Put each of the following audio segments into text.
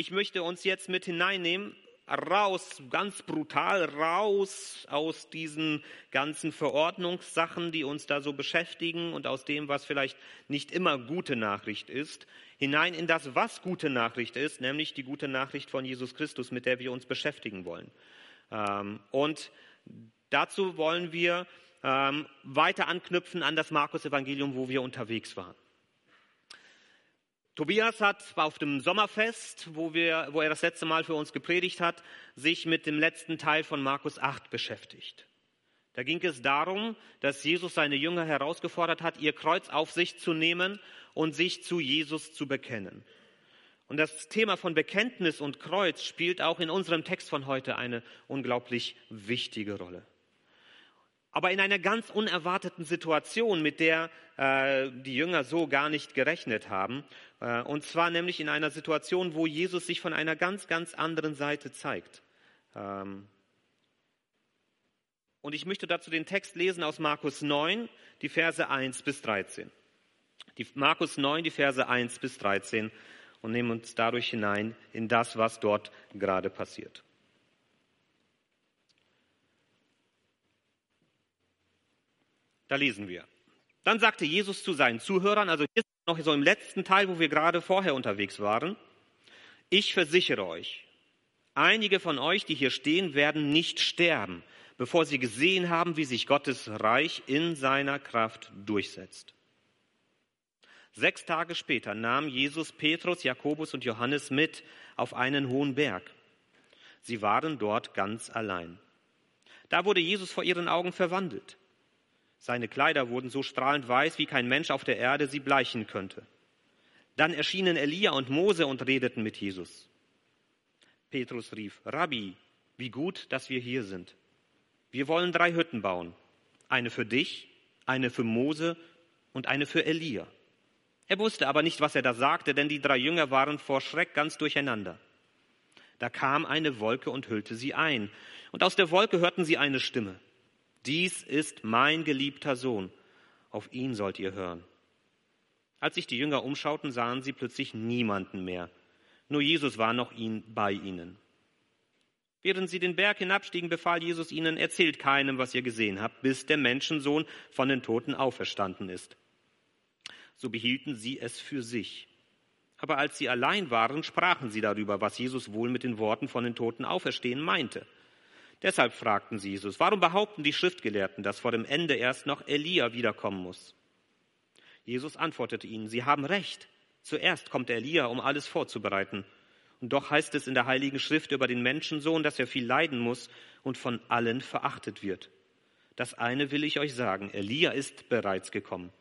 ich möchte uns jetzt mit hineinnehmen, raus, ganz brutal raus aus diesen ganzen Verordnungssachen, die uns da so beschäftigen und aus dem, was vielleicht nicht immer gute Nachricht ist, hinein in das, was gute Nachricht ist, nämlich die gute Nachricht von Jesus Christus, mit der wir uns beschäftigen wollen. Ähm, und dazu wollen wir ähm, weiter anknüpfen an das Markus-Evangelium, wo wir unterwegs waren. Tobias hat auf dem Sommerfest, wo, wir, wo er das letzte Mal für uns gepredigt hat, sich mit dem letzten Teil von Markus 8 beschäftigt. Da ging es darum, dass Jesus seine Jünger herausgefordert hat, ihr Kreuz auf sich zu nehmen und sich zu Jesus zu bekennen. Und das Thema von Bekenntnis und Kreuz spielt auch in unserem Text von heute eine unglaublich wichtige Rolle. Aber in einer ganz unerwarteten Situation, mit der äh, die Jünger so gar nicht gerechnet haben. Äh, und zwar nämlich in einer Situation, wo Jesus sich von einer ganz, ganz anderen Seite zeigt. Ähm, und ich möchte dazu den Text lesen aus Markus 9, die Verse 1 bis 13. Die, Markus 9, die Verse 1 bis 13 und nehmen uns dadurch hinein in das, was dort gerade passiert. Da lesen wir. Dann sagte Jesus zu seinen Zuhörern, also hier noch so im letzten Teil, wo wir gerade vorher unterwegs waren, ich versichere euch, einige von euch, die hier stehen, werden nicht sterben, bevor sie gesehen haben, wie sich Gottes Reich in seiner Kraft durchsetzt. Sechs Tage später nahm Jesus Petrus, Jakobus und Johannes mit auf einen hohen Berg. Sie waren dort ganz allein. Da wurde Jesus vor ihren Augen verwandelt. Seine Kleider wurden so strahlend weiß, wie kein Mensch auf der Erde sie bleichen könnte. Dann erschienen Elia und Mose und redeten mit Jesus. Petrus rief, Rabbi, wie gut, dass wir hier sind. Wir wollen drei Hütten bauen. Eine für dich, eine für Mose und eine für Elia. Er wusste aber nicht, was er da sagte, denn die drei Jünger waren vor Schreck ganz durcheinander. Da kam eine Wolke und hüllte sie ein. Und aus der Wolke hörten sie eine Stimme. Dies ist mein geliebter Sohn. Auf ihn sollt ihr hören. Als sich die Jünger umschauten, sahen sie plötzlich niemanden mehr. Nur Jesus war noch bei ihnen. Während sie den Berg hinabstiegen, befahl Jesus ihnen, erzählt keinem, was ihr gesehen habt, bis der Menschensohn von den Toten auferstanden ist so behielten sie es für sich. Aber als sie allein waren, sprachen sie darüber, was Jesus wohl mit den Worten von den Toten auferstehen meinte. Deshalb fragten sie Jesus, warum behaupten die Schriftgelehrten, dass vor dem Ende erst noch Elia wiederkommen muss? Jesus antwortete ihnen, sie haben recht. Zuerst kommt Elia, um alles vorzubereiten. Und doch heißt es in der Heiligen Schrift über den Menschensohn, dass er viel leiden muss und von allen verachtet wird. Das eine will ich euch sagen, Elia ist bereits gekommen.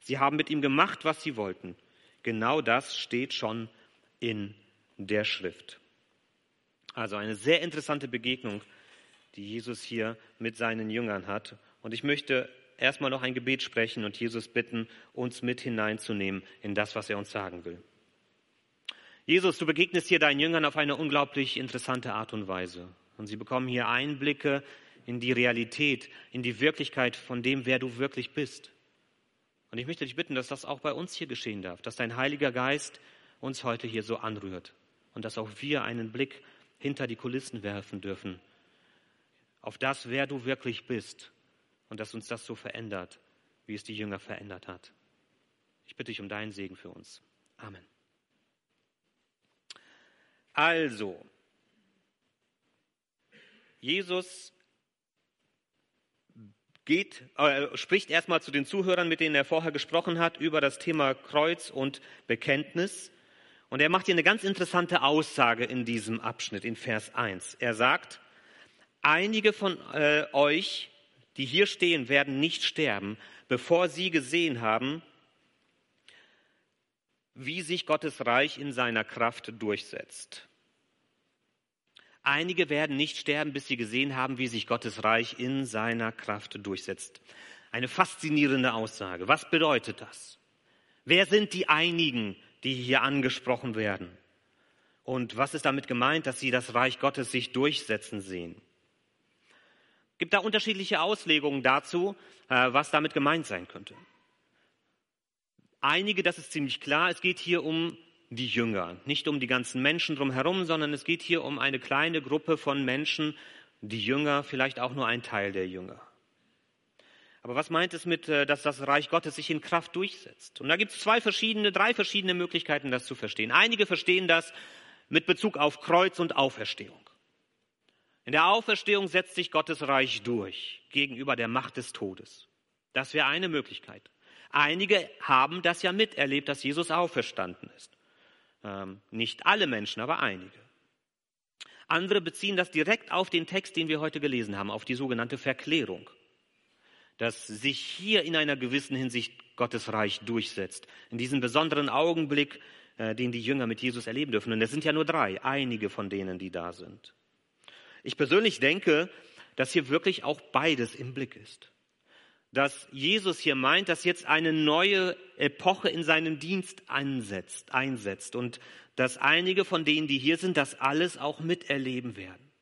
Sie haben mit ihm gemacht, was sie wollten. Genau das steht schon in der Schrift. Also eine sehr interessante Begegnung, die Jesus hier mit seinen Jüngern hat. Und ich möchte erstmal noch ein Gebet sprechen und Jesus bitten, uns mit hineinzunehmen in das, was er uns sagen will. Jesus, du begegnest hier deinen Jüngern auf eine unglaublich interessante Art und Weise. Und sie bekommen hier Einblicke in die Realität, in die Wirklichkeit von dem, wer du wirklich bist. Und ich möchte dich bitten, dass das auch bei uns hier geschehen darf, dass dein Heiliger Geist uns heute hier so anrührt und dass auch wir einen Blick hinter die Kulissen werfen dürfen auf das, wer du wirklich bist und dass uns das so verändert, wie es die Jünger verändert hat. Ich bitte dich um deinen Segen für uns. Amen. Also, Jesus geht, äh, spricht erstmal zu den Zuhörern, mit denen er vorher gesprochen hat, über das Thema Kreuz und Bekenntnis. Und er macht hier eine ganz interessante Aussage in diesem Abschnitt, in Vers 1. Er sagt, einige von äh, euch, die hier stehen, werden nicht sterben, bevor sie gesehen haben, wie sich Gottes Reich in seiner Kraft durchsetzt. Einige werden nicht sterben, bis sie gesehen haben, wie sich Gottes Reich in seiner Kraft durchsetzt. Eine faszinierende Aussage. Was bedeutet das? Wer sind die einigen, die hier angesprochen werden? Und was ist damit gemeint, dass sie das Reich Gottes sich durchsetzen sehen? Gibt da unterschiedliche Auslegungen dazu, äh, was damit gemeint sein könnte. Einige, das ist ziemlich klar, es geht hier um die Jünger, nicht um die ganzen Menschen drumherum, sondern es geht hier um eine kleine Gruppe von Menschen, die Jünger, vielleicht auch nur ein Teil der Jünger. Aber was meint es mit, äh, dass das Reich Gottes sich in Kraft durchsetzt? Und da gibt es zwei verschiedene, drei verschiedene Möglichkeiten, das zu verstehen. Einige verstehen das mit Bezug auf Kreuz und Auferstehung. In der Auferstehung setzt sich Gottes Reich durch gegenüber der Macht des Todes. Das wäre eine Möglichkeit. Einige haben das ja miterlebt, dass Jesus auferstanden ist. Ähm, nicht alle Menschen, aber einige. Andere beziehen das direkt auf den Text, den wir heute gelesen haben, auf die sogenannte Verklärung. Dass sich hier in einer gewissen Hinsicht Gottes Reich durchsetzt. In diesem besonderen Augenblick, äh, den die Jünger mit Jesus erleben dürfen. Und es sind ja nur drei, einige von denen, die da sind. Ich persönlich denke, dass hier wirklich auch beides im Blick ist dass Jesus hier meint, dass jetzt eine neue Epoche in seinem Dienst einsetzt, einsetzt und dass einige von denen, die hier sind, das alles auch miterleben werden.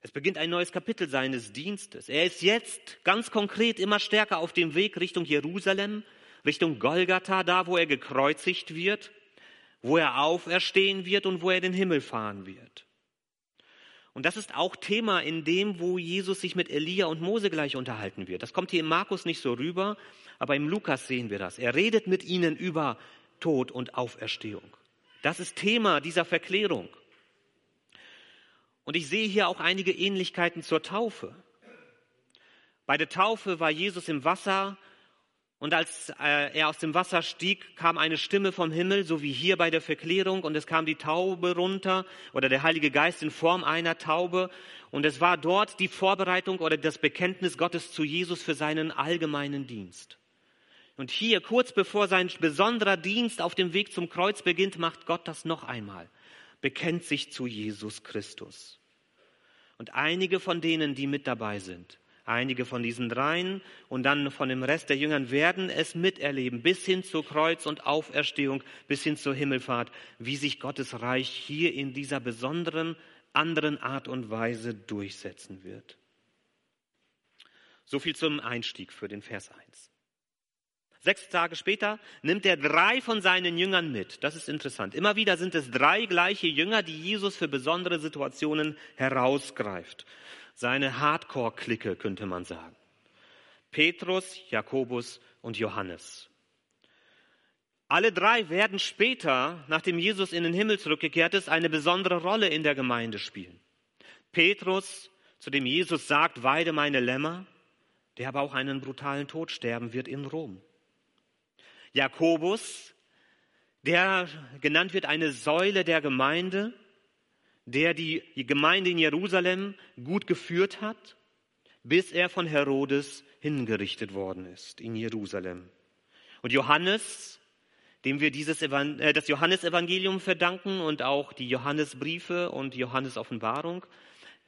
Es beginnt ein neues Kapitel seines Dienstes. Er ist jetzt ganz konkret immer stärker auf dem Weg Richtung Jerusalem, Richtung Golgatha, da wo er gekreuzigt wird, wo er auferstehen wird und wo er den Himmel fahren wird. Und das ist auch Thema in dem, wo Jesus sich mit Elia und Mose gleich unterhalten wird. Das kommt hier im Markus nicht so rüber, aber im Lukas sehen wir das. Er redet mit ihnen über Tod und Auferstehung. Das ist Thema dieser Verklärung. Und ich sehe hier auch einige Ähnlichkeiten zur Taufe. Bei der Taufe war Jesus im Wasser und als äh, er aus dem Wasser stieg, kam eine Stimme vom Himmel, so wie hier bei der Verklärung, und es kam die Taube runter oder der Heilige Geist in Form einer Taube. Und es war dort die Vorbereitung oder das Bekenntnis Gottes zu Jesus für seinen allgemeinen Dienst. Und hier, kurz bevor sein besonderer Dienst auf dem Weg zum Kreuz beginnt, macht Gott das noch einmal, bekennt sich zu Jesus Christus. Und einige von denen, die mit dabei sind, Einige von diesen dreien und dann von dem Rest der Jüngern werden es miterleben, bis hin zur Kreuz- und Auferstehung, bis hin zur Himmelfahrt, wie sich Gottes Reich hier in dieser besonderen, anderen Art und Weise durchsetzen wird. So viel zum Einstieg für den Vers 1. Sechs Tage später nimmt er drei von seinen Jüngern mit. Das ist interessant. Immer wieder sind es drei gleiche Jünger, die Jesus für besondere Situationen herausgreift seine Hardcore-Clique, könnte man sagen. Petrus, Jakobus und Johannes. Alle drei werden später, nachdem Jesus in den Himmel zurückgekehrt ist, eine besondere Rolle in der Gemeinde spielen. Petrus, zu dem Jesus sagt, weide meine Lämmer, der aber auch einen brutalen Tod sterben wird in Rom. Jakobus, der genannt wird eine Säule der Gemeinde, der die Gemeinde in Jerusalem gut geführt hat, bis er von Herodes hingerichtet worden ist in Jerusalem. Und Johannes, dem wir dieses äh, das Johannesevangelium verdanken und auch die Johannesbriefe und Johannes Offenbarung,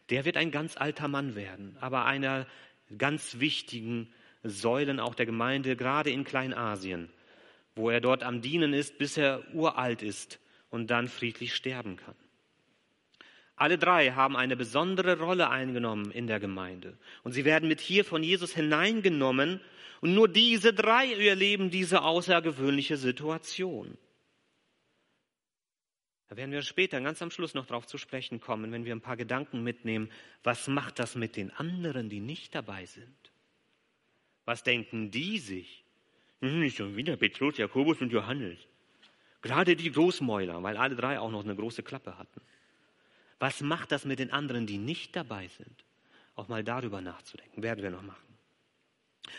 der wird ein ganz alter Mann werden, aber einer ganz wichtigen Säulen auch der Gemeinde, gerade in Kleinasien, wo er dort am Dienen ist, bis er uralt ist und dann friedlich sterben kann. Alle drei haben eine besondere Rolle eingenommen in der Gemeinde. Und sie werden mit hier von Jesus hineingenommen. Und nur diese drei erleben diese außergewöhnliche Situation. Da werden wir später ganz am Schluss noch darauf zu sprechen kommen, wenn wir ein paar Gedanken mitnehmen. Was macht das mit den anderen, die nicht dabei sind? Was denken die sich? Nicht schon wieder Petrus, Jakobus und Johannes. Gerade die Großmäuler, weil alle drei auch noch eine große Klappe hatten. Was macht das mit den anderen, die nicht dabei sind? Auch mal darüber nachzudenken, werden wir noch machen.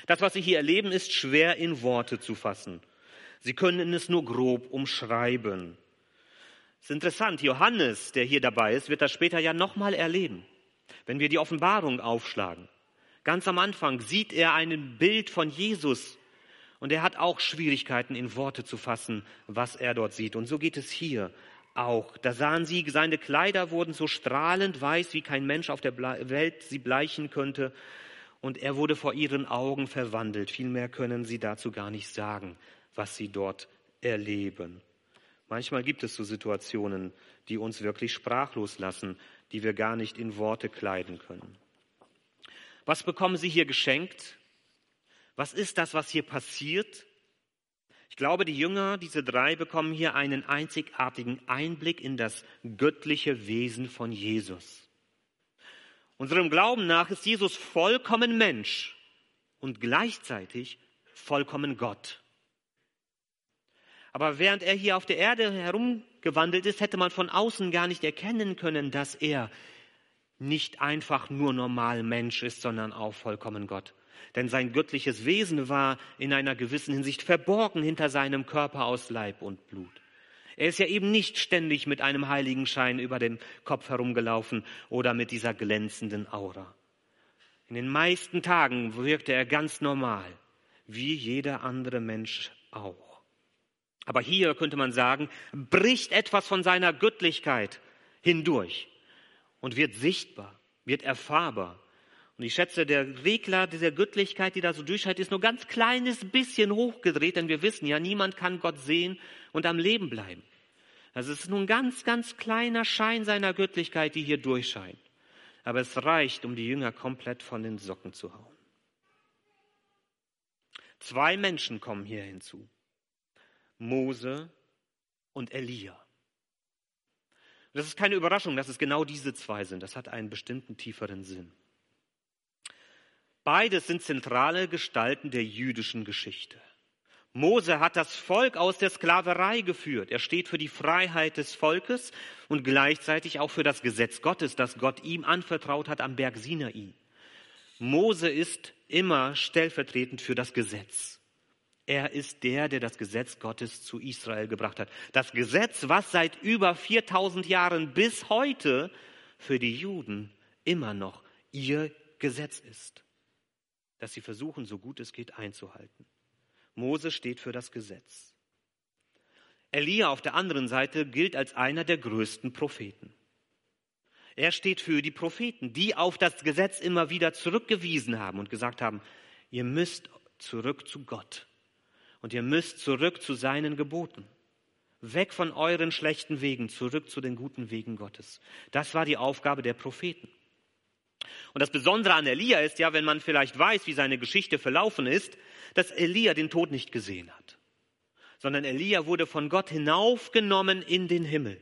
Das, was Sie hier erleben, ist schwer in Worte zu fassen. Sie können es nur grob umschreiben. Es ist interessant, Johannes, der hier dabei ist, wird das später ja nochmal erleben. Wenn wir die Offenbarung aufschlagen. Ganz am Anfang sieht er ein Bild von Jesus und er hat auch Schwierigkeiten in Worte zu fassen, was er dort sieht. Und so geht es hier auch. Da sahen sie, seine Kleider wurden so strahlend weiß, wie kein Mensch auf der Welt sie bleichen könnte. Und er wurde vor ihren Augen verwandelt. Vielmehr können sie dazu gar nicht sagen, was sie dort erleben. Manchmal gibt es so Situationen, die uns wirklich sprachlos lassen, die wir gar nicht in Worte kleiden können. Was bekommen Sie hier geschenkt? Was ist das, was hier passiert? Ich glaube, die Jünger, diese drei, bekommen hier einen einzigartigen Einblick in das göttliche Wesen von Jesus. Unserem Glauben nach ist Jesus vollkommen Mensch und gleichzeitig vollkommen Gott. Aber während er hier auf der Erde herumgewandelt ist, hätte man von außen gar nicht erkennen können, dass er nicht einfach nur normal Mensch ist, sondern auch vollkommen Gott. Denn sein göttliches Wesen war in einer gewissen Hinsicht verborgen hinter seinem Körper aus Leib und Blut. Er ist ja eben nicht ständig mit einem heiligen Schein über dem Kopf herumgelaufen oder mit dieser glänzenden Aura. In den meisten Tagen wirkte er ganz normal, wie jeder andere Mensch auch. Aber hier könnte man sagen, bricht etwas von seiner Göttlichkeit hindurch und wird sichtbar, wird erfahrbar. Und ich schätze, der Regler dieser Göttlichkeit, die da so durchscheint, ist nur ganz kleines bisschen hochgedreht, denn wir wissen ja, niemand kann Gott sehen und am Leben bleiben. Also es ist nur ein ganz, ganz kleiner Schein seiner Göttlichkeit, die hier durchscheint. Aber es reicht, um die Jünger komplett von den Socken zu hauen. Zwei Menschen kommen hier hinzu. Mose und Elia. Das ist keine Überraschung, dass es genau diese zwei sind. Das hat einen bestimmten tieferen Sinn. Beides sind zentrale Gestalten der jüdischen Geschichte. Mose hat das Volk aus der Sklaverei geführt. Er steht für die Freiheit des Volkes und gleichzeitig auch für das Gesetz Gottes, das Gott ihm anvertraut hat am Berg Sinai. Mose ist immer stellvertretend für das Gesetz. Er ist der, der das Gesetz Gottes zu Israel gebracht hat. Das Gesetz, was seit über 4000 Jahren bis heute für die Juden immer noch ihr Gesetz ist, das sie versuchen, so gut es geht, einzuhalten. Mose steht für das Gesetz. Elia auf der anderen Seite gilt als einer der größten Propheten. Er steht für die Propheten, die auf das Gesetz immer wieder zurückgewiesen haben und gesagt haben, ihr müsst zurück zu Gott und ihr müsst zurück zu seinen Geboten. Weg von euren schlechten Wegen, zurück zu den guten Wegen Gottes. Das war die Aufgabe der Propheten. Und das Besondere an Elia ist ja, wenn man vielleicht weiß, wie seine Geschichte verlaufen ist, dass Elia den Tod nicht gesehen hat, sondern Elia wurde von Gott hinaufgenommen in den Himmel.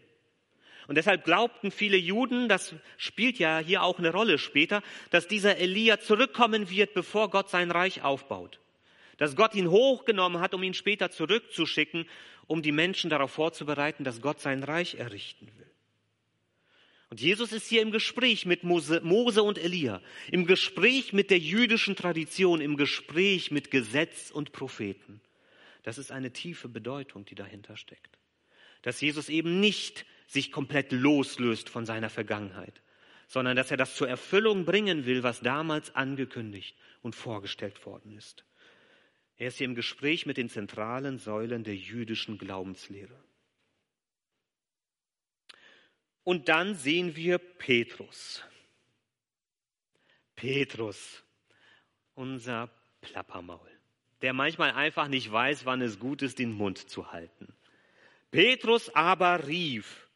Und deshalb glaubten viele Juden, das spielt ja hier auch eine Rolle später, dass dieser Elia zurückkommen wird, bevor Gott sein Reich aufbaut. Dass Gott ihn hochgenommen hat, um ihn später zurückzuschicken, um die Menschen darauf vorzubereiten, dass Gott sein Reich errichten will. Und Jesus ist hier im Gespräch mit Mose, Mose, und Elia, im Gespräch mit der jüdischen Tradition, im Gespräch mit Gesetz und Propheten. Das ist eine tiefe Bedeutung, die dahinter steckt. Dass Jesus eben nicht sich komplett loslöst von seiner Vergangenheit, sondern dass er das zur Erfüllung bringen will, was damals angekündigt und vorgestellt worden ist. Er ist hier im Gespräch mit den zentralen Säulen der jüdischen Glaubenslehre. Und dann sehen wir Petrus. Petrus, unser Plappermaul, der manchmal einfach nicht weiß, wann es gut ist, den Mund zu halten. Petrus aber rief,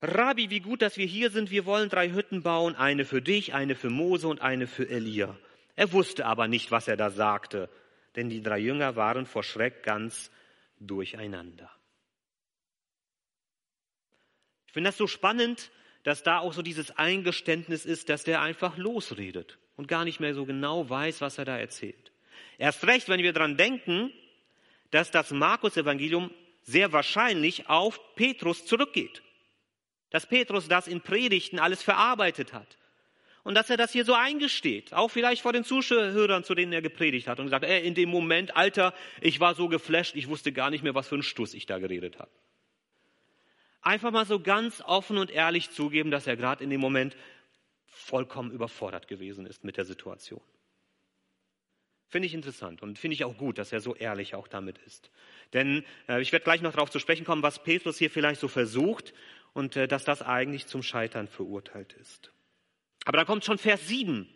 Rabbi, wie gut, dass wir hier sind. Wir wollen drei Hütten bauen, eine für dich, eine für Mose und eine für Elia. Er wusste aber nicht, was er da sagte, denn die drei Jünger waren vor Schreck ganz durcheinander. Ich finde das so spannend, dass da auch so dieses Eingeständnis ist, dass der einfach losredet und gar nicht mehr so genau weiß, was er da erzählt. Erst recht, wenn wir daran denken, dass das Markus-Evangelium sehr wahrscheinlich auf Petrus zurückgeht. Dass Petrus das in Predigten alles verarbeitet hat. Und dass er das hier so eingesteht, auch vielleicht vor den Zuhörern, zu denen er gepredigt hat und sagt, ey, in dem Moment, Alter, ich war so geflasht, ich wusste gar nicht mehr, was für ein Stuss ich da geredet habe einfach mal so ganz offen und ehrlich zugeben, dass er gerade in dem Moment vollkommen überfordert gewesen ist mit der Situation. Finde ich interessant und finde ich auch gut, dass er so ehrlich auch damit ist. Denn äh, ich werde gleich noch darauf zu sprechen kommen, was Petrus hier vielleicht so versucht und äh, dass das eigentlich zum Scheitern verurteilt ist. Aber da kommt schon Vers 7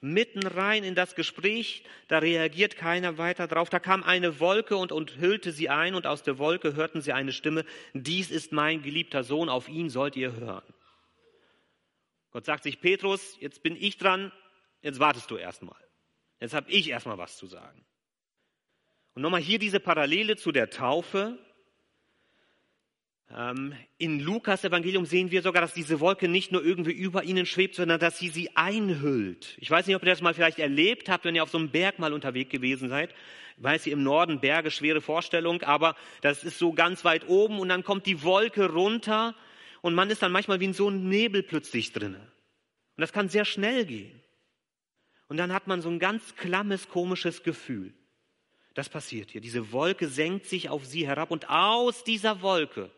mitten rein in das Gespräch, da reagiert keiner weiter drauf. Da kam eine Wolke und, hüllte sie ein und aus der Wolke hörten sie eine Stimme, dies ist mein geliebter Sohn, auf ihn sollt ihr hören. Gott sagt sich, Petrus, jetzt bin ich dran, jetzt wartest du erstmal. Jetzt habe ich erstmal was zu sagen. Und nochmal hier diese Parallele zu der Taufe. Ähm, in Lukas Evangelium sehen wir sogar, dass diese Wolke nicht nur irgendwie über ihnen schwebt, sondern dass sie sie einhüllt. Ich weiß nicht, ob ihr das mal vielleicht erlebt habt, wenn ihr auf so einem Berg mal unterwegs gewesen seid. Ich weiß, ihr im Norden Berge, schwere Vorstellung, aber das ist so ganz weit oben und dann kommt die Wolke runter und man ist dann manchmal wie in so einem Nebel plötzlich drinne. Und das kann sehr schnell gehen. Und dann hat man so ein ganz klammes, komisches Gefühl. Das passiert hier. Diese Wolke senkt sich auf sie herab und aus dieser Wolke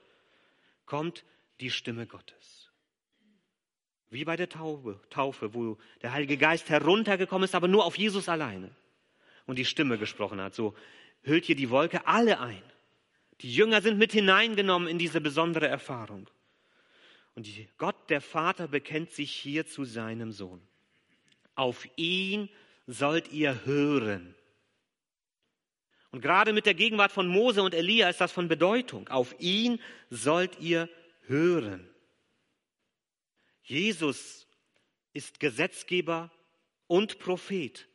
kommt die Stimme Gottes. Wie bei der Taufe, Taufe, wo der Heilige Geist heruntergekommen ist, aber nur auf Jesus alleine und die Stimme gesprochen hat. So hüllt hier die Wolke alle ein. Die Jünger sind mit hineingenommen in diese besondere Erfahrung. Und Gott, der Vater, bekennt sich hier zu seinem Sohn. Auf ihn sollt ihr hören. Und gerade mit der Gegenwart von Mose und Elia ist das von Bedeutung. Auf ihn sollt ihr hören. Jesus ist Gesetzgeber und Prophet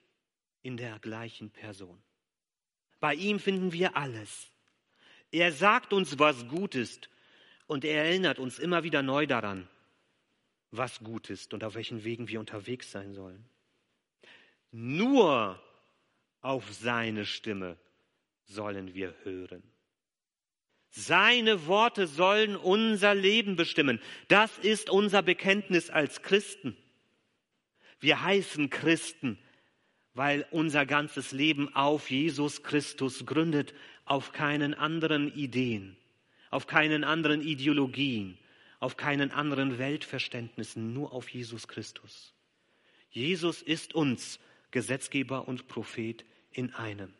in der gleichen Person. Bei ihm finden wir alles. Er sagt uns, was gut ist, und er erinnert uns immer wieder neu daran, was gut ist und auf welchen Wegen wir unterwegs sein sollen. Nur auf seine Stimme sollen wir hören. Seine Worte sollen unser Leben bestimmen. Das ist unser Bekenntnis als Christen. Wir heißen Christen, weil unser ganzes Leben auf Jesus Christus gründet, auf keinen anderen Ideen, auf keinen anderen Ideologien, auf keinen anderen Weltverständnissen, nur auf Jesus Christus. Jesus ist uns Gesetzgeber und Prophet in einem.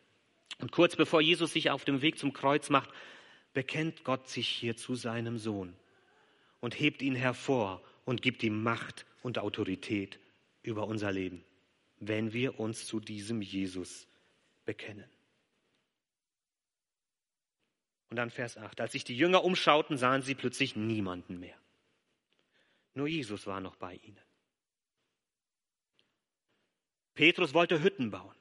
Und kurz bevor Jesus sich auf dem Weg zum Kreuz macht, bekennt Gott sich hier zu seinem Sohn und hebt ihn hervor und gibt ihm Macht und Autorität über unser Leben, wenn wir uns zu diesem Jesus bekennen. Und dann Vers 8. Als sich die Jünger umschauten, sahen sie plötzlich niemanden mehr. Nur Jesus war noch bei ihnen. Petrus wollte Hütten bauen.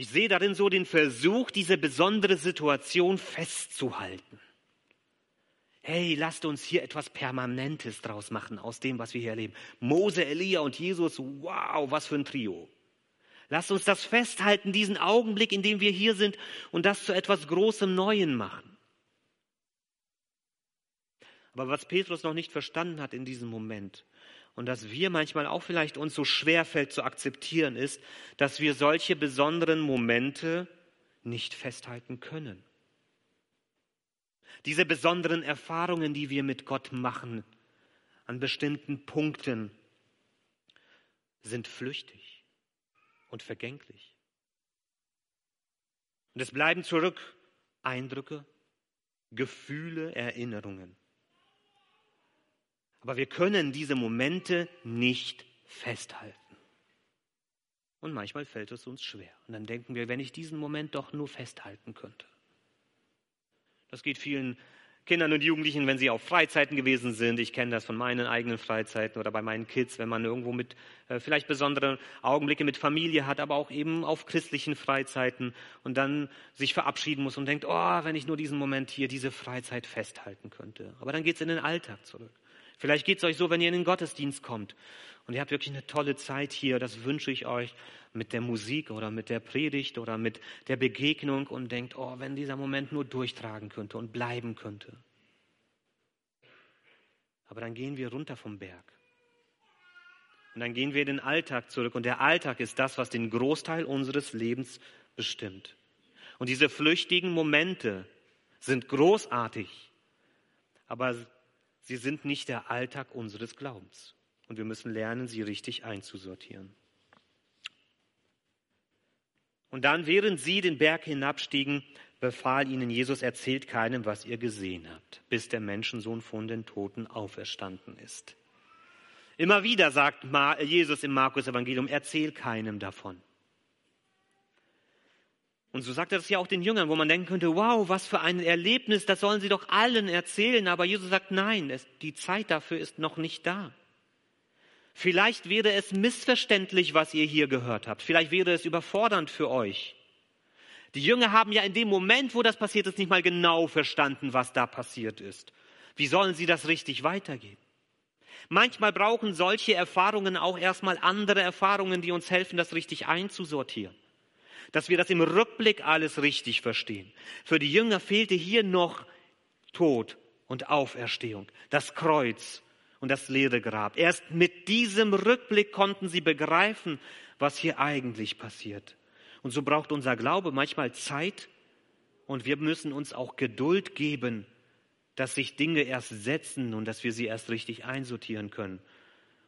Ich sehe darin so den Versuch, diese besondere Situation festzuhalten. Hey, lasst uns hier etwas Permanentes draus machen aus dem, was wir hier erleben. Mose, Elia und Jesus, wow, was für ein Trio. Lasst uns das festhalten, diesen Augenblick, in dem wir hier sind und das zu etwas Großem Neuen machen. Aber was Petrus noch nicht verstanden hat in diesem Moment, und dass wir manchmal auch vielleicht uns so schwer fällt zu akzeptieren, ist, dass wir solche besonderen Momente nicht festhalten können. Diese besonderen Erfahrungen, die wir mit Gott machen, an bestimmten Punkten, sind flüchtig und vergänglich. Und es bleiben zurück Eindrücke, Gefühle, Erinnerungen. Aber wir können diese Momente nicht festhalten. Und manchmal fällt es uns schwer. Und dann denken wir, wenn ich diesen Moment doch nur festhalten könnte. Das geht vielen Kindern und Jugendlichen, wenn sie auf Freizeiten gewesen sind. Ich kenne das von meinen eigenen Freizeiten oder bei meinen Kids, wenn man irgendwo mit äh, vielleicht besondere Augenblicke mit Familie hat, aber auch eben auf christlichen Freizeiten und dann sich verabschieden muss und denkt, oh, wenn ich nur diesen Moment hier, diese Freizeit festhalten könnte. Aber dann geht es in den Alltag zurück. Vielleicht geht es euch so, wenn ihr in den Gottesdienst kommt und ihr habt wirklich eine tolle Zeit hier, das wünsche ich euch mit der Musik oder mit der Predigt oder mit der Begegnung und denkt, oh, wenn dieser Moment nur durchtragen könnte und bleiben könnte. Aber dann gehen wir runter vom Berg. Und dann gehen wir in den Alltag zurück. Und der Alltag ist das, was den Großteil unseres Lebens bestimmt. Und diese flüchtigen Momente sind großartig. Aber Sie sind nicht der Alltag unseres Glaubens. Und wir müssen lernen, sie richtig einzusortieren. Und dann, während sie den Berg hinabstiegen, befahl ihnen Jesus, erzählt keinem, was ihr gesehen habt, bis der Menschensohn von den Toten auferstanden ist. Immer wieder sagt Jesus im Markus Evangelium, erzähl keinem davon. Und so sagt er das ja auch den Jüngern, wo man denken könnte, wow, was für ein Erlebnis, das sollen sie doch allen erzählen. Aber Jesus sagt, nein, es, die Zeit dafür ist noch nicht da. Vielleicht wäre es missverständlich, was ihr hier gehört habt. Vielleicht wäre es überfordernd für euch. Die Jünger haben ja in dem Moment, wo das passiert ist, nicht mal genau verstanden, was da passiert ist. Wie sollen sie das richtig weitergeben? Manchmal brauchen solche Erfahrungen auch erstmal andere Erfahrungen, die uns helfen, das richtig einzusortieren. Dass wir das im Rückblick alles richtig verstehen. Für die Jünger fehlte hier noch Tod und Auferstehung, das Kreuz und das leere Grab. Erst mit diesem Rückblick konnten sie begreifen, was hier eigentlich passiert. Und so braucht unser Glaube manchmal Zeit und wir müssen uns auch Geduld geben, dass sich Dinge erst setzen und dass wir sie erst richtig einsortieren können.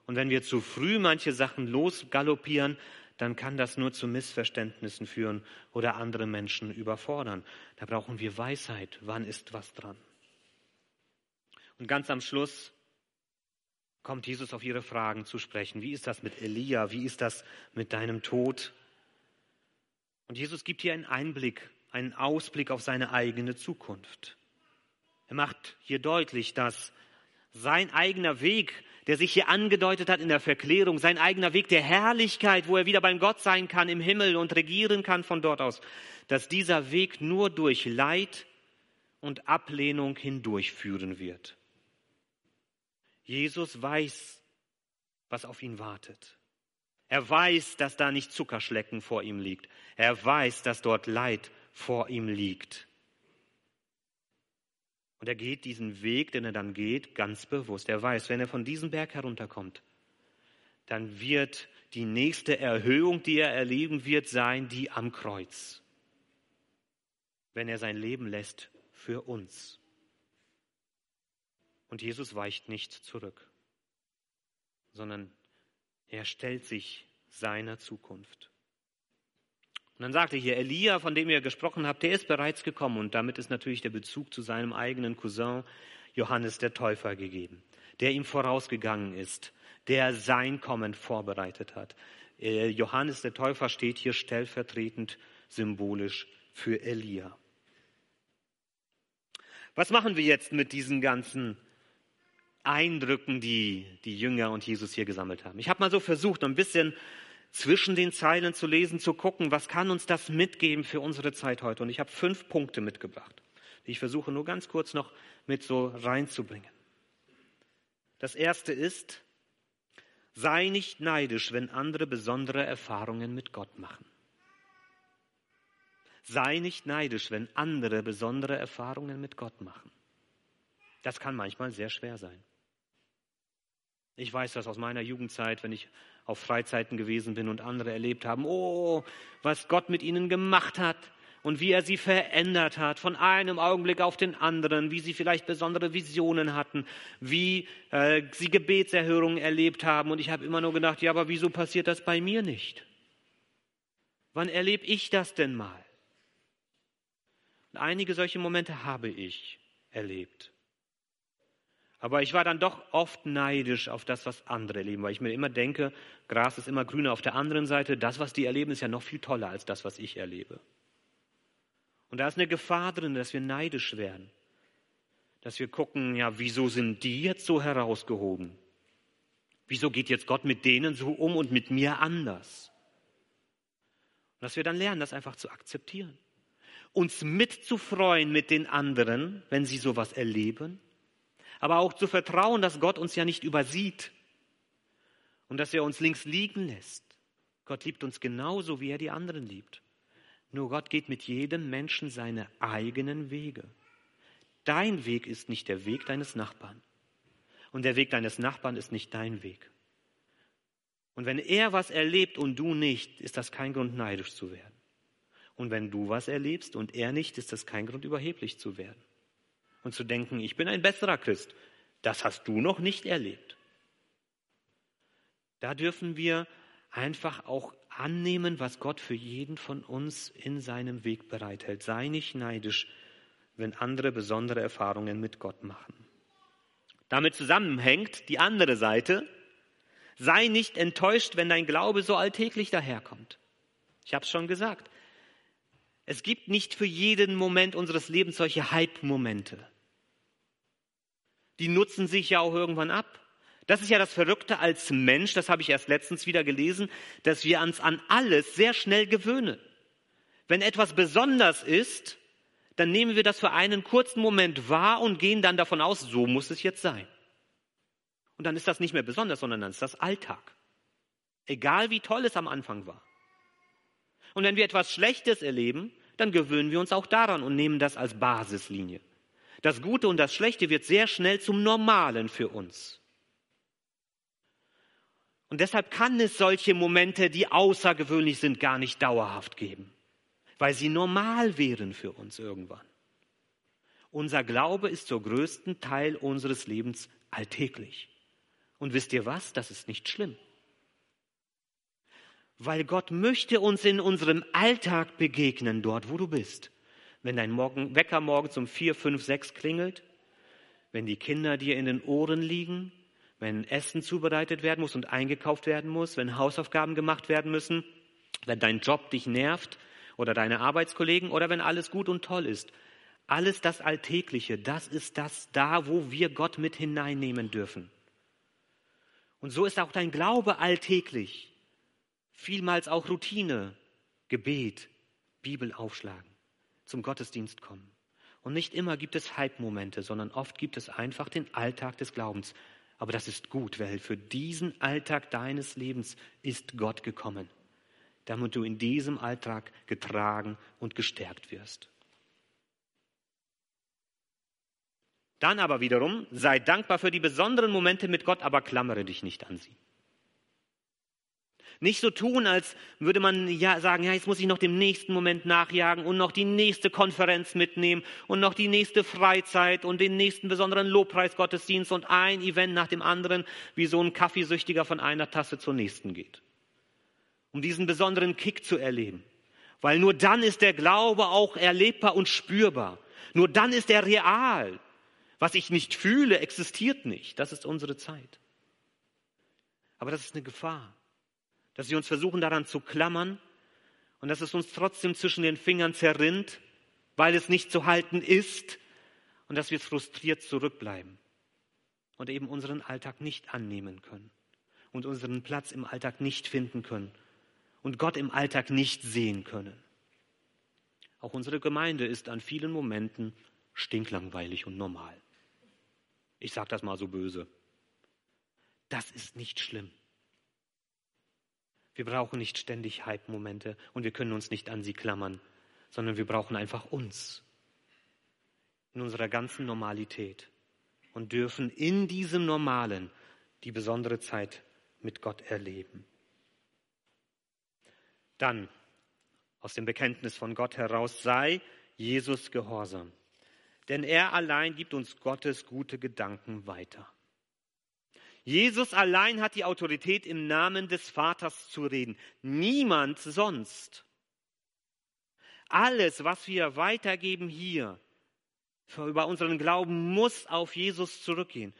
Und wenn wir zu früh manche Sachen losgaloppieren, dann kann das nur zu Missverständnissen führen oder andere Menschen überfordern. Da brauchen wir Weisheit. Wann ist was dran? Und ganz am Schluss kommt Jesus auf ihre Fragen zu sprechen. Wie ist das mit Elia? Wie ist das mit deinem Tod? Und Jesus gibt hier einen Einblick, einen Ausblick auf seine eigene Zukunft. Er macht hier deutlich, dass sein eigener Weg, der sich hier angedeutet hat in der Verklärung, sein eigener Weg der Herrlichkeit, wo er wieder beim Gott sein kann im Himmel und regieren kann von dort aus, dass dieser Weg nur durch Leid und Ablehnung hindurchführen wird. Jesus weiß, was auf ihn wartet. Er weiß, dass da nicht Zuckerschlecken vor ihm liegt. Er weiß, dass dort Leid vor ihm liegt. Und er geht diesen Weg, den er dann geht, ganz bewusst. Er weiß, wenn er von diesem Berg herunterkommt, dann wird die nächste Erhöhung, die er erleben wird, sein, die am Kreuz. Wenn er sein Leben lässt für uns. Und Jesus weicht nicht zurück, sondern er stellt sich seiner Zukunft. Und dann sagte hier, Elia, von dem ihr gesprochen habt, der ist bereits gekommen. Und damit ist natürlich der Bezug zu seinem eigenen Cousin Johannes der Täufer gegeben, der ihm vorausgegangen ist, der sein Kommen vorbereitet hat. Äh, Johannes der Täufer steht hier stellvertretend symbolisch für Elia. Was machen wir jetzt mit diesen ganzen Eindrücken, die die Jünger und Jesus hier gesammelt haben. Ich habe mal so versucht, ein bisschen zwischen den Zeilen zu lesen, zu gucken, was kann uns das mitgeben für unsere Zeit heute. Und ich habe fünf Punkte mitgebracht, die ich versuche nur ganz kurz noch mit so reinzubringen. Das erste ist, sei nicht neidisch, wenn andere besondere Erfahrungen mit Gott machen. Sei nicht neidisch, wenn andere besondere Erfahrungen mit Gott machen. Das kann manchmal sehr schwer sein. Ich weiß das aus meiner Jugendzeit, wenn ich auf Freizeiten gewesen bin und andere erlebt haben, oh, was Gott mit ihnen gemacht hat und wie er sie verändert hat, von einem Augenblick auf den anderen, wie sie vielleicht besondere Visionen hatten, wie äh, sie Gebetserhörungen erlebt haben. Und ich habe immer nur gedacht, ja, aber wieso passiert das bei mir nicht? Wann erlebe ich das denn mal? Und einige solche Momente habe ich erlebt. Aber ich war dann doch oft neidisch auf das, was andere erleben, weil ich mir immer denke, Gras ist immer grüner auf der anderen Seite. Das, was die erleben, ist ja noch viel toller als das, was ich erlebe. Und da ist eine Gefahr drin, dass wir neidisch werden. Dass wir gucken, ja, wieso sind die jetzt so herausgehoben? Wieso geht jetzt Gott mit denen so um und mit mir anders? Und dass wir dann lernen, das einfach zu akzeptieren. Uns mitzufreuen mit den anderen, wenn sie sowas erleben aber auch zu vertrauen, dass Gott uns ja nicht übersieht und dass er uns links liegen lässt. Gott liebt uns genauso, wie er die anderen liebt. Nur Gott geht mit jedem Menschen seine eigenen Wege. Dein Weg ist nicht der Weg deines Nachbarn. Und der Weg deines Nachbarn ist nicht dein Weg. Und wenn er was erlebt und du nicht, ist das kein Grund, neidisch zu werden. Und wenn du was erlebst und er nicht, ist das kein Grund, überheblich zu werden und zu denken, ich bin ein besserer Christ. Das hast du noch nicht erlebt. Da dürfen wir einfach auch annehmen, was Gott für jeden von uns in seinem Weg bereithält. Sei nicht neidisch, wenn andere besondere Erfahrungen mit Gott machen. Damit zusammenhängt die andere Seite. Sei nicht enttäuscht, wenn dein Glaube so alltäglich daherkommt. Ich habe es schon gesagt. Es gibt nicht für jeden Moment unseres Lebens solche Hype-Momente. Die nutzen sich ja auch irgendwann ab. Das ist ja das Verrückte als Mensch, das habe ich erst letztens wieder gelesen, dass wir uns an alles sehr schnell gewöhnen. Wenn etwas besonders ist, dann nehmen wir das für einen kurzen Moment wahr und gehen dann davon aus, so muss es jetzt sein. Und dann ist das nicht mehr besonders, sondern dann ist das Alltag. Egal wie toll es am Anfang war. Und wenn wir etwas Schlechtes erleben, dann gewöhnen wir uns auch daran und nehmen das als Basislinie. Das Gute und das Schlechte wird sehr schnell zum Normalen für uns. Und deshalb kann es solche Momente, die außergewöhnlich sind, gar nicht dauerhaft geben, weil sie normal wären für uns irgendwann. Unser Glaube ist zur größten Teil unseres Lebens alltäglich. Und wisst ihr was? Das ist nicht schlimm weil Gott möchte uns in unserem Alltag begegnen, dort wo du bist. Wenn dein Morgen, Wecker morgens um vier, fünf, sechs klingelt, wenn die Kinder dir in den Ohren liegen, wenn Essen zubereitet werden muss und eingekauft werden muss, wenn Hausaufgaben gemacht werden müssen, wenn dein Job dich nervt oder deine Arbeitskollegen oder wenn alles gut und toll ist. Alles das Alltägliche, das ist das da, wo wir Gott mit hineinnehmen dürfen. Und so ist auch dein Glaube alltäglich vielmals auch Routine, Gebet, Bibel aufschlagen, zum Gottesdienst kommen. Und nicht immer gibt es Hype-Momente, sondern oft gibt es einfach den Alltag des Glaubens. Aber das ist gut, weil für diesen Alltag deines Lebens ist Gott gekommen, damit du in diesem Alltag getragen und gestärkt wirst. Dann aber wiederum, sei dankbar für die besonderen Momente mit Gott, aber klammere dich nicht an sie. Nicht so tun, als würde man ja sagen, ja, jetzt muss ich noch dem nächsten Moment nachjagen und noch die nächste Konferenz mitnehmen und noch die nächste Freizeit und den nächsten besonderen Lobpreisgottesdienst und ein Event nach dem anderen, wie so ein Kaffeesüchtiger von einer Tasse zur nächsten geht. Um diesen besonderen Kick zu erleben. Weil nur dann ist der Glaube auch erlebbar und spürbar. Nur dann ist er real. Was ich nicht fühle, existiert nicht. Das ist unsere Zeit. Aber das ist eine Gefahr dass wir uns versuchen daran zu klammern und dass es uns trotzdem zwischen den Fingern zerrinnt, weil es nicht zu halten ist und dass wir frustriert zurückbleiben und eben unseren Alltag nicht annehmen können und unseren Platz im Alltag nicht finden können und Gott im Alltag nicht sehen können. Auch unsere Gemeinde ist an vielen Momenten stinklangweilig und normal. Ich sage das mal so böse. Das ist nicht schlimm. Wir brauchen nicht ständig Hype-Momente und wir können uns nicht an sie klammern, sondern wir brauchen einfach uns in unserer ganzen Normalität und dürfen in diesem Normalen die besondere Zeit mit Gott erleben. Dann aus dem Bekenntnis von Gott heraus sei Jesus gehorsam, denn er allein gibt uns Gottes gute Gedanken weiter. Jesus allein hat die Autorität, im Namen des Vaters zu reden. Niemand sonst. Alles, was wir weitergeben hier über unseren Glauben, muss auf Jesus zurückgehen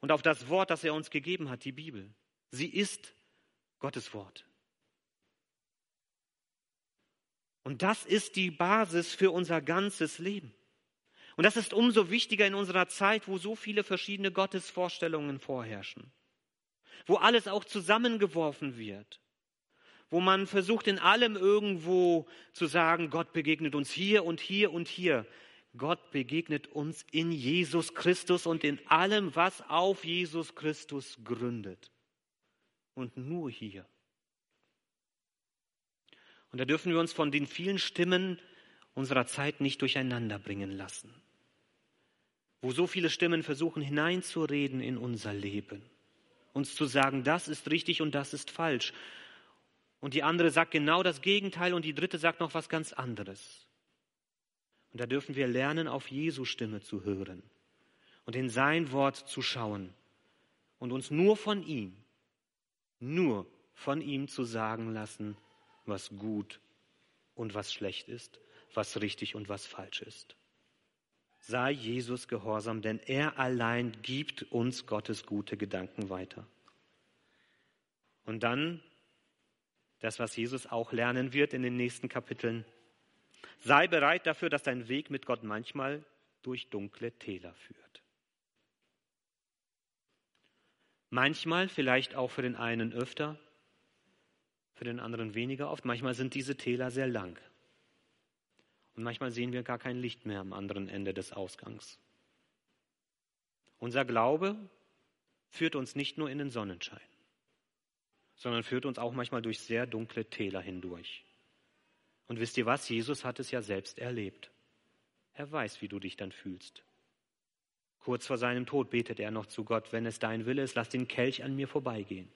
und auf das Wort, das er uns gegeben hat, die Bibel. Sie ist Gottes Wort. Und das ist die Basis für unser ganzes Leben. Und das ist umso wichtiger in unserer Zeit, wo so viele verschiedene Gottesvorstellungen vorherrschen, wo alles auch zusammengeworfen wird, wo man versucht in allem irgendwo zu sagen, Gott begegnet uns hier und hier und hier. Gott begegnet uns in Jesus Christus und in allem, was auf Jesus Christus gründet. Und nur hier. Und da dürfen wir uns von den vielen Stimmen unserer Zeit nicht durcheinander bringen lassen wo so viele Stimmen versuchen hineinzureden in unser Leben, uns zu sagen, das ist richtig und das ist falsch. Und die andere sagt genau das Gegenteil und die dritte sagt noch was ganz anderes. Und da dürfen wir lernen, auf Jesu Stimme zu hören und in sein Wort zu schauen und uns nur von ihm, nur von ihm zu sagen lassen, was gut und was schlecht ist, was richtig und was falsch ist sei Jesus gehorsam, denn er allein gibt uns Gottes gute Gedanken weiter. Und dann das, was Jesus auch lernen wird in den nächsten Kapiteln. Sei bereit dafür, dass dein Weg mit Gott manchmal durch dunkle Täler führt. Manchmal, vielleicht auch für den einen öfter, für den anderen weniger oft. Manchmal sind diese Täler sehr lang. Und manchmal sehen wir gar kein Licht mehr am anderen Ende des Ausgangs. Unser Glaube führt uns nicht nur in den Sonnenschein, sondern führt uns auch manchmal durch sehr dunkle Täler hindurch. Und wisst ihr was? Jesus hat es ja selbst erlebt. Er weiß, wie du dich dann fühlst. Kurz vor seinem Tod betet er noch zu Gott, wenn es dein Wille ist, lass den Kelch an mir vorbeigehen.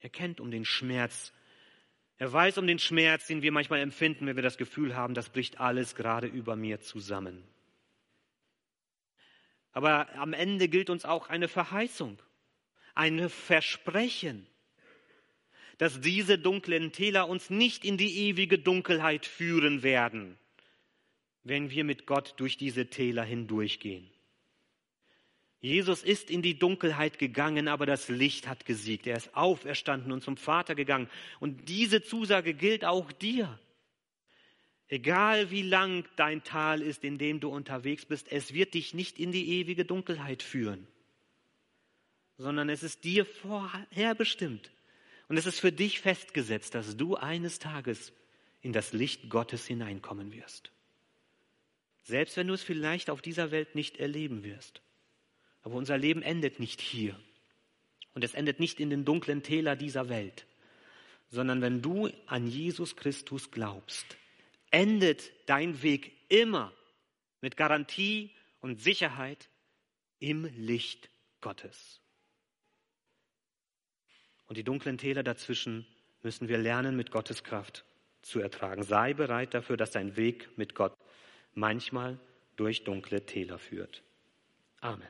Er kennt um den Schmerz. Er weiß um den Schmerz, den wir manchmal empfinden, wenn wir das Gefühl haben, das bricht alles gerade über mir zusammen. Aber am Ende gilt uns auch eine Verheißung, ein Versprechen, dass diese dunklen Täler uns nicht in die ewige Dunkelheit führen werden, wenn wir mit Gott durch diese Täler hindurchgehen. Jesus ist in die Dunkelheit gegangen, aber das Licht hat gesiegt. Er ist auferstanden und zum Vater gegangen. Und diese Zusage gilt auch dir. Egal wie lang dein Tal ist, in dem du unterwegs bist, es wird dich nicht in die ewige Dunkelheit führen, sondern es ist dir vorherbestimmt. Und es ist für dich festgesetzt, dass du eines Tages in das Licht Gottes hineinkommen wirst. Selbst wenn du es vielleicht auf dieser Welt nicht erleben wirst. Aber unser Leben endet nicht hier. Und es endet nicht in den dunklen Täler dieser Welt, sondern wenn du an Jesus Christus glaubst, endet dein Weg immer mit Garantie und Sicherheit im Licht Gottes. Und die dunklen Täler dazwischen müssen wir lernen, mit Gottes Kraft zu ertragen. Sei bereit dafür, dass dein Weg mit Gott manchmal durch dunkle Täler führt. Amen.